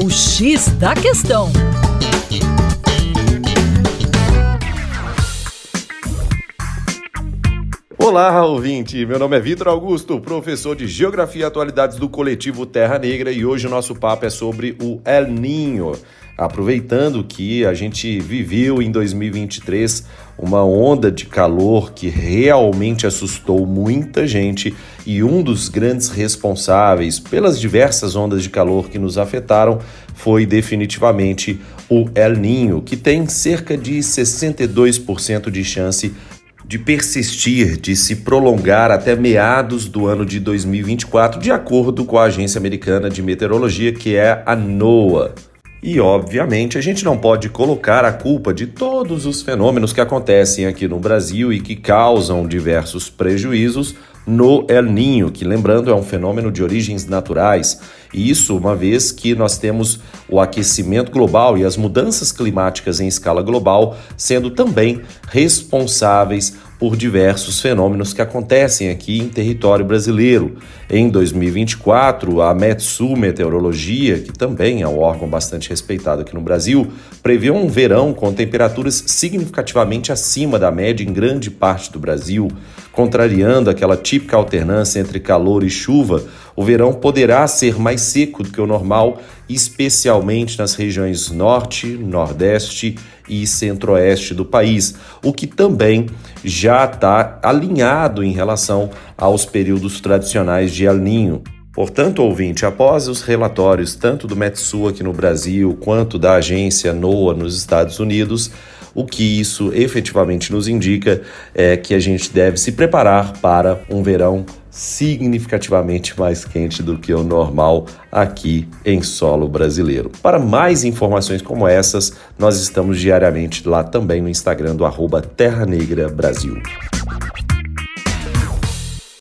O X da Questão. Olá, ouvinte! Meu nome é Vitor Augusto, professor de Geografia e Atualidades do coletivo Terra Negra e hoje o nosso papo é sobre o El Ninho. Aproveitando que a gente viveu em 2023 uma onda de calor que realmente assustou muita gente e um dos grandes responsáveis pelas diversas ondas de calor que nos afetaram foi definitivamente o El Ninho, que tem cerca de 62% de chance de persistir, de se prolongar até meados do ano de 2024, de acordo com a agência americana de meteorologia, que é a NOAA. E, obviamente, a gente não pode colocar a culpa de todos os fenômenos que acontecem aqui no Brasil e que causam diversos prejuízos no El Ninho, que lembrando é um fenômeno de origens naturais. E isso uma vez que nós temos o aquecimento global e as mudanças climáticas em escala global sendo também responsáveis por diversos fenômenos que acontecem aqui em território brasileiro. Em 2024, a Metsu Meteorologia, que também é um órgão bastante respeitado aqui no Brasil, prevê um verão com temperaturas significativamente acima da média em grande parte do Brasil, contrariando aquela típica alternância entre calor e chuva. O verão poderá ser mais seco do que o normal, especialmente nas regiões norte, nordeste e centro-oeste do país, o que também já está alinhado em relação aos períodos tradicionais de El Ninho. Portanto, ouvinte, após os relatórios tanto do Metsu aqui no Brasil quanto da agência NOAA nos Estados Unidos, o que isso efetivamente nos indica é que a gente deve se preparar para um verão significativamente mais quente do que o normal aqui em solo brasileiro. Para mais informações como essas, nós estamos diariamente lá também no Instagram do arroba Terra Negra Brasil.